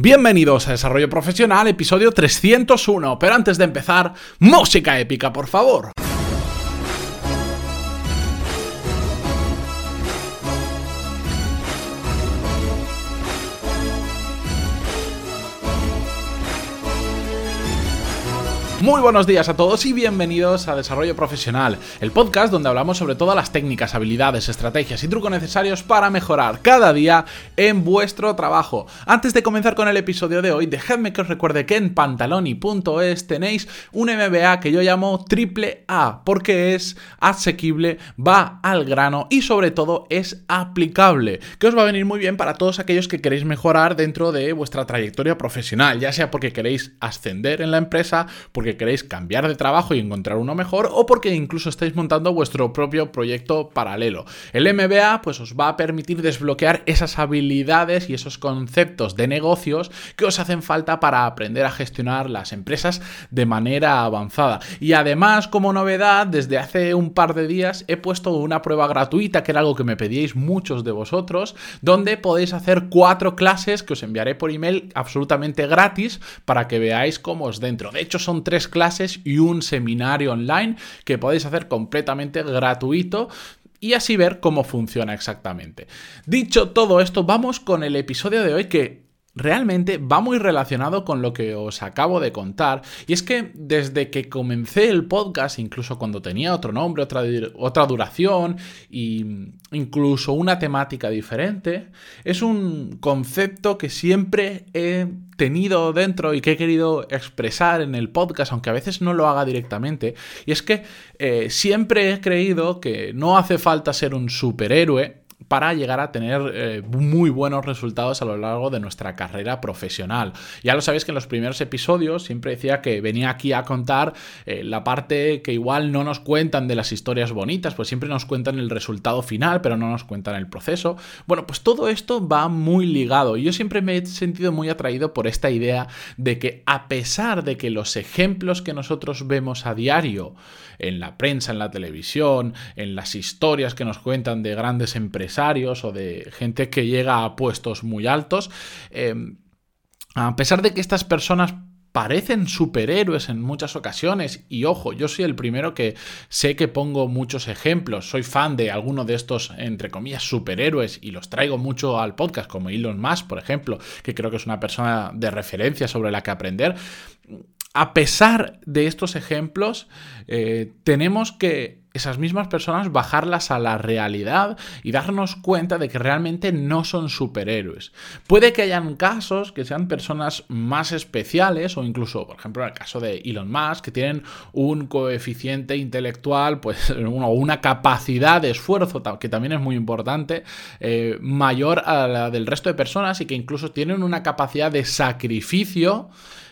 Bienvenidos a Desarrollo Profesional, episodio 301. Pero antes de empezar, música épica, por favor. Muy buenos días a todos y bienvenidos a Desarrollo Profesional, el podcast donde hablamos sobre todas las técnicas, habilidades, estrategias y trucos necesarios para mejorar cada día en vuestro trabajo. Antes de comenzar con el episodio de hoy, dejadme que os recuerde que en pantaloni.es tenéis un MBA que yo llamo triple A, porque es asequible, va al grano y sobre todo es aplicable, que os va a venir muy bien para todos aquellos que queréis mejorar dentro de vuestra trayectoria profesional, ya sea porque queréis ascender en la empresa, porque queréis cambiar de trabajo y encontrar uno mejor o porque incluso estáis montando vuestro propio proyecto paralelo. El MBA pues os va a permitir desbloquear esas habilidades y esos conceptos de negocios que os hacen falta para aprender a gestionar las empresas de manera avanzada. Y además, como novedad, desde hace un par de días he puesto una prueba gratuita, que era algo que me pedíais muchos de vosotros, donde podéis hacer cuatro clases que os enviaré por email absolutamente gratis para que veáis cómo os dentro. De hecho, son tres clases y un seminario online que podéis hacer completamente gratuito y así ver cómo funciona exactamente. Dicho todo esto, vamos con el episodio de hoy que realmente va muy relacionado con lo que os acabo de contar. Y es que desde que comencé el podcast, incluso cuando tenía otro nombre, otra, otra duración e incluso una temática diferente, es un concepto que siempre he tenido dentro y que he querido expresar en el podcast, aunque a veces no lo haga directamente. Y es que eh, siempre he creído que no hace falta ser un superhéroe para llegar a tener eh, muy buenos resultados a lo largo de nuestra carrera profesional. Ya lo sabéis que en los primeros episodios siempre decía que venía aquí a contar eh, la parte que igual no nos cuentan de las historias bonitas, pues siempre nos cuentan el resultado final, pero no nos cuentan el proceso. Bueno, pues todo esto va muy ligado. Yo siempre me he sentido muy atraído por esta idea de que a pesar de que los ejemplos que nosotros vemos a diario en la prensa, en la televisión, en las historias que nos cuentan de grandes o de gente que llega a puestos muy altos, eh, a pesar de que estas personas parecen superhéroes en muchas ocasiones. Y ojo, yo soy el primero que sé que pongo muchos ejemplos. Soy fan de alguno de estos, entre comillas, superhéroes y los traigo mucho al podcast, como Elon Musk, por ejemplo, que creo que es una persona de referencia sobre la que aprender. A pesar de estos ejemplos, eh, tenemos que esas mismas personas bajarlas a la realidad y darnos cuenta de que realmente no son superhéroes. Puede que hayan casos que sean personas más especiales o incluso, por ejemplo, en el caso de Elon Musk, que tienen un coeficiente intelectual, pues o una capacidad de esfuerzo, que también es muy importante, eh, mayor a la del resto de personas y que incluso tienen una capacidad de sacrificio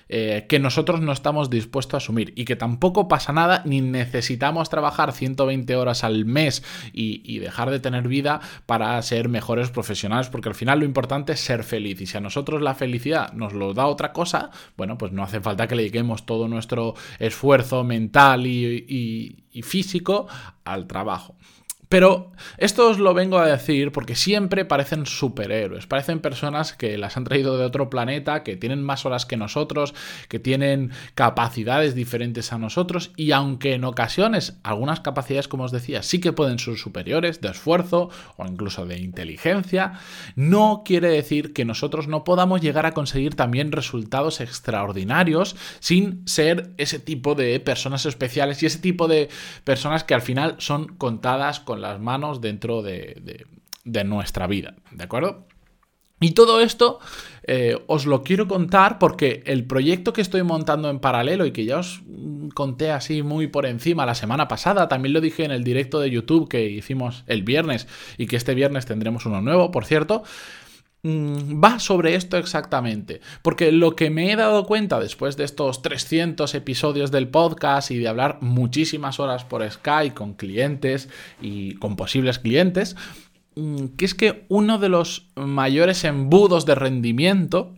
eh, que nosotros no estamos dispuestos a asumir y que tampoco pasa nada ni necesitamos trabajar 120 horas al mes y, dejar de tener vida para ser mejores profesionales porque al final lo importante es ser feliz y si a nosotros la felicidad nos lo da otra cosa, bueno, pues no hace falta que le dediquemos todo nuestro esfuerzo mental y físico al trabajo. Pero esto os lo vengo a decir porque siempre parecen superhéroes, parecen personas que las han traído de otro planeta, que tienen más horas que nosotros, que tienen capacidades diferentes a nosotros y aunque en ocasiones algunas capacidades, como os decía, sí que pueden ser superiores de esfuerzo o incluso de inteligencia, no quiere decir que nosotros no podamos llegar a conseguir también resultados extraordinarios sin ser ese tipo de personas especiales y ese tipo de personas que al final son contadas con las manos dentro de, nuestra vida, ¿de acuerdo? Y todo esto eh, os lo quiero contar porque el proyecto que estoy montando en paralelo y que ya os conté así muy por encima la semana pasada, también lo dije en el directo de YouTube que hicimos el viernes y que este viernes tendremos uno nuevo, por cierto, va sobre esto exactamente. Porque lo que me he dado cuenta después de estos 300 episodios del podcast y de hablar muchísimas horas por Skype con clientes y con posibles clientes, mm, que es que uno de los mayores embudos de rendimiento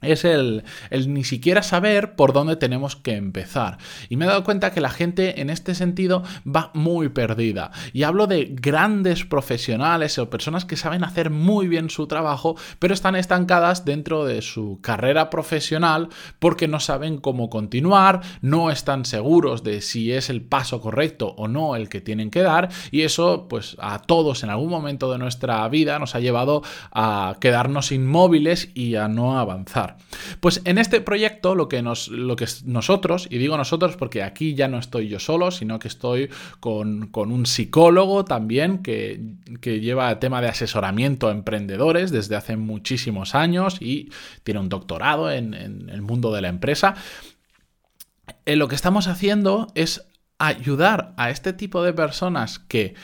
es el, el, ni siquiera saber por dónde tenemos que empezar. Y me he dado cuenta que la gente en este sentido va muy perdida. Y hablo de grandes profesionales o personas que saben hacer muy bien su trabajo, pero están estancadas dentro de su carrera profesional porque no saben cómo continuar, no están seguros de si es el paso correcto o no el que tienen que dar. Y eso, pues a todos en algún momento de nuestra vida nos ha llevado a quedarnos inmóviles y a no avanzar. Pues en este proyecto lo que, nos, lo que nosotros, y digo nosotros porque aquí ya no estoy yo solo, sino que estoy con, un psicólogo también que, lleva el tema de asesoramiento a emprendedores desde hace muchísimos años y tiene un doctorado en, el mundo de la empresa. Eh, lo que estamos haciendo es ayudar a este tipo de personas que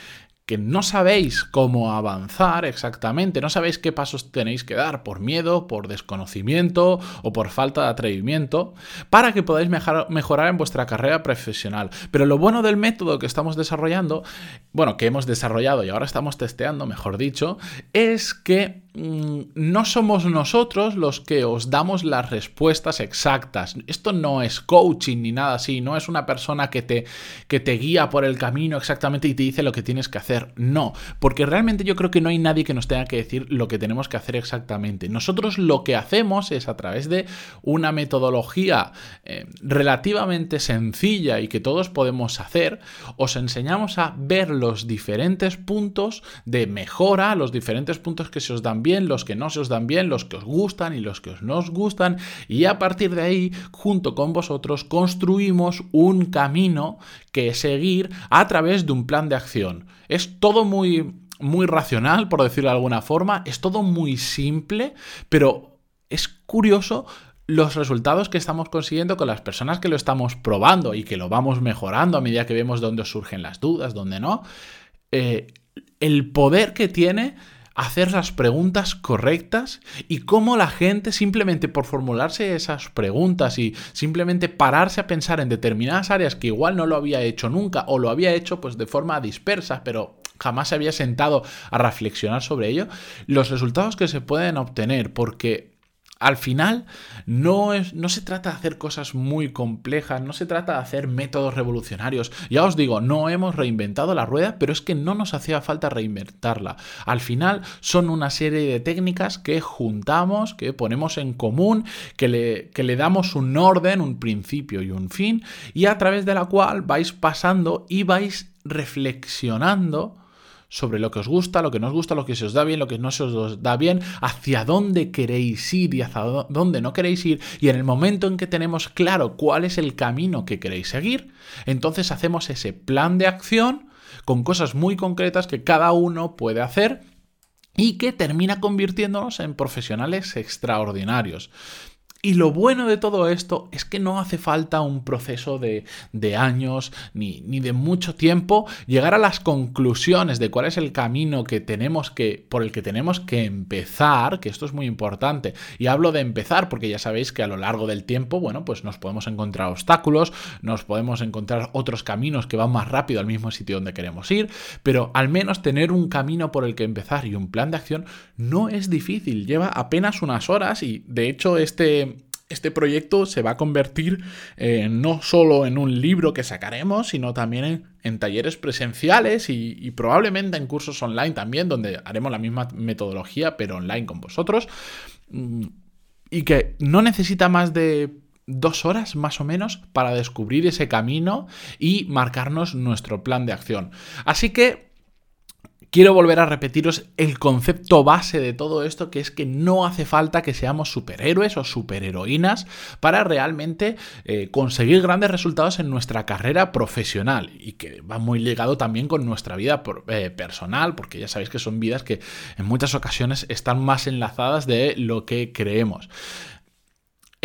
que no sabéis cómo avanzar exactamente, no sabéis qué pasos tenéis que dar por miedo, por desconocimiento o por falta de atrevimiento, para que podáis mejorar en vuestra carrera profesional. Pero lo bueno del método que estamos desarrollando, bueno, que hemos desarrollado y ahora estamos testeando, mejor dicho, es que no somos nosotros los que os damos las respuestas exactas. Esto no es coaching ni nada así, no es una persona que te, que te guía por el camino exactamente y te dice lo que tienes que hacer. No, porque realmente yo creo que no hay nadie que nos tenga que decir lo que tenemos que hacer exactamente. Nosotros lo que hacemos es a través de una metodología eh, relativamente sencilla y que todos podemos hacer, os enseñamos a ver los diferentes puntos de mejora, los diferentes puntos que se os dan bien, los que no se os dan bien, los que os gustan y los que os no os gustan. Y a partir de ahí, junto con vosotros, construimos un camino que seguir a través de un plan de acción. Es todo muy, muy racional, por decirlo de alguna forma, es todo muy simple, pero es curioso los resultados que estamos consiguiendo con las personas que lo estamos probando y que lo vamos mejorando a medida que vemos dónde surgen las dudas, dónde no. Eh, el poder que tiene hacer las preguntas correctas y cómo la gente simplemente por formularse esas preguntas y simplemente pararse a pensar en determinadas áreas que igual no lo había hecho nunca o lo había hecho pues de forma dispersa, pero jamás se había sentado a reflexionar sobre ello, los resultados que se pueden obtener porque al final, no, es, no se trata de hacer cosas muy complejas, no se trata de hacer métodos revolucionarios. Ya os digo, no hemos reinventado la rueda, pero es que no nos hacía falta reinventarla. Al final, son una serie de técnicas que juntamos, que ponemos en común, que le, que le damos un orden, un principio y un fin, y a través de la cual vais pasando y vais reflexionando sobre lo que os gusta, lo que no os gusta, lo que se os da bien, lo que no se os da bien, hacia dónde queréis ir y hacia dónde no queréis ir. Y en el momento en que tenemos claro cuál es el camino que queréis seguir, entonces hacemos ese plan de acción con cosas muy concretas que cada uno puede hacer y que termina convirtiéndonos en profesionales extraordinarios. Y lo bueno de todo esto es que no hace falta un proceso de, años ni, ni, de mucho tiempo llegar a las conclusiones de cuál es el camino que tenemos que, por el que tenemos que empezar, que esto es muy importante. Y hablo de empezar porque ya sabéis que a lo largo del tiempo, bueno, pues nos podemos encontrar obstáculos, nos podemos encontrar otros caminos que van más rápido al mismo sitio donde queremos ir, pero al menos tener un camino por el que empezar y un plan de acción no es difícil, lleva apenas unas horas y de hecho este este proyecto se va a convertir eh, no solo en un libro que sacaremos, sino también en, talleres presenciales y, probablemente en cursos online también, donde haremos la misma metodología, pero online con vosotros. Mm, y que no necesita más de dos horas más o menos para descubrir ese camino y marcarnos nuestro plan de acción. Así que quiero volver a repetiros el concepto base de todo esto, que es que no hace falta que seamos superhéroes o superheroínas para realmente eh, conseguir grandes resultados en nuestra carrera profesional y que va muy ligado también con nuestra vida eh, personal, porque ya sabéis que son vidas que en muchas ocasiones están más enlazadas de lo que creemos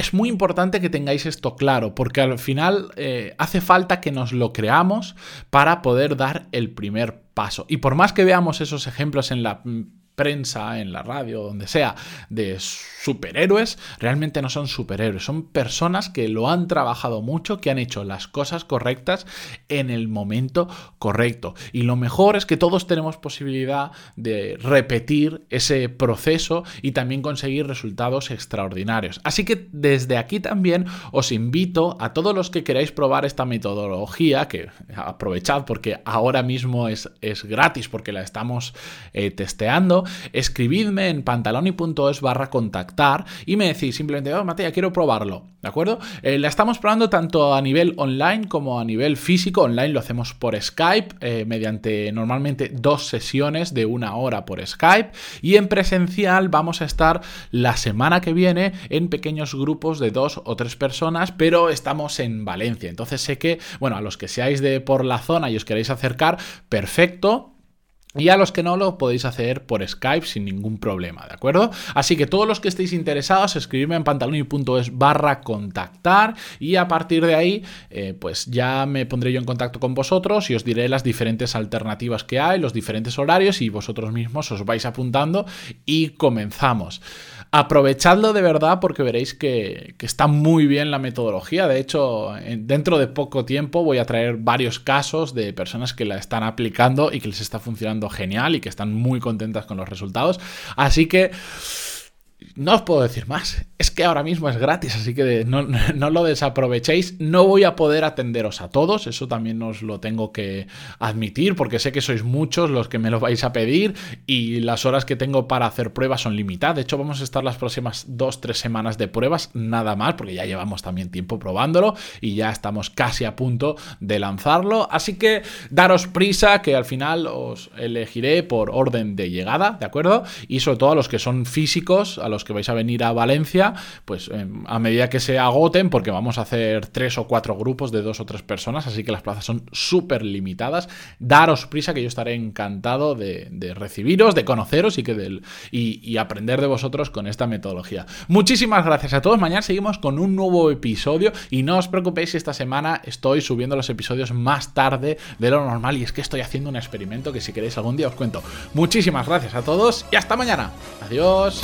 es muy importante que tengáis esto claro, porque al final eh, hace falta que nos lo creamos para poder dar el primer paso. Y por más que veamos esos ejemplos en la prensa, en la radio, donde sea, de superhéroes, realmente no son superhéroes, son personas que lo han trabajado mucho, que han hecho las cosas correctas en el momento correcto. Y lo mejor es que todos tenemos posibilidad de repetir ese proceso y también conseguir resultados extraordinarios. Así que desde aquí también os invito a todos los que queráis probar esta metodología, que aprovechad porque ahora mismo es, es gratis porque la estamos eh, testeando, escribidme en pantaloni.es barra contactar y me decís simplemente, oh, Matías, quiero probarlo, ¿de acuerdo? Eh, la estamos probando tanto a nivel online como a nivel físico. Online lo hacemos por Skype, eh, mediante normalmente dos sesiones de una hora por Skype. Y en presencial vamos a estar la semana que viene en pequeños grupos de dos o tres personas, pero estamos en Valencia. Entonces sé que, bueno, a los que seáis de por la zona y os queréis acercar, perfecto. Y a los que no lo podéis hacer por Skype sin ningún problema, ¿de acuerdo? Así que todos los que estéis interesados, escribidme en pantaloni.es barra contactar y a partir de ahí, eh, pues ya me pondré yo en contacto con vosotros y os diré las diferentes alternativas que hay, los diferentes horarios y vosotros mismos os vais apuntando y comenzamos. Aprovechadlo de verdad porque veréis que, está muy bien la metodología. De hecho, dentro de poco tiempo voy a traer varios casos de personas que la están aplicando y que les está funcionando genial y que están muy contentas con los resultados. Así que no os puedo decir más. Es que ahora mismo es gratis, así que no, lo desaprovechéis. No voy a poder atenderos a todos, eso también os lo tengo que admitir, porque sé que sois muchos los que me lo vais a pedir y las horas que tengo para hacer pruebas son limitadas. De hecho, vamos a estar las próximas dos, tres semanas de pruebas, nada más, porque ya llevamos también tiempo probándolo y ya estamos casi a punto de lanzarlo. Así que daros prisa, que al final os elegiré por orden de llegada, ¿de acuerdo? Y sobre todo a los que son físicos, a los que vais a venir a Valencia, pues em, a medida que se agoten, porque vamos a hacer tres o cuatro grupos de dos o tres personas, así que las plazas son súper limitadas. Daros prisa, que yo estaré encantado de, recibiros, de conoceros y, que del, y, aprender de vosotros con esta metodología. Muchísimas gracias a todos. Mañana seguimos con un nuevo episodio y no os preocupéis esta semana estoy subiendo los episodios más tarde de lo normal y es que estoy haciendo un experimento que si queréis algún día os cuento. Muchísimas gracias a todos y hasta mañana. Adiós.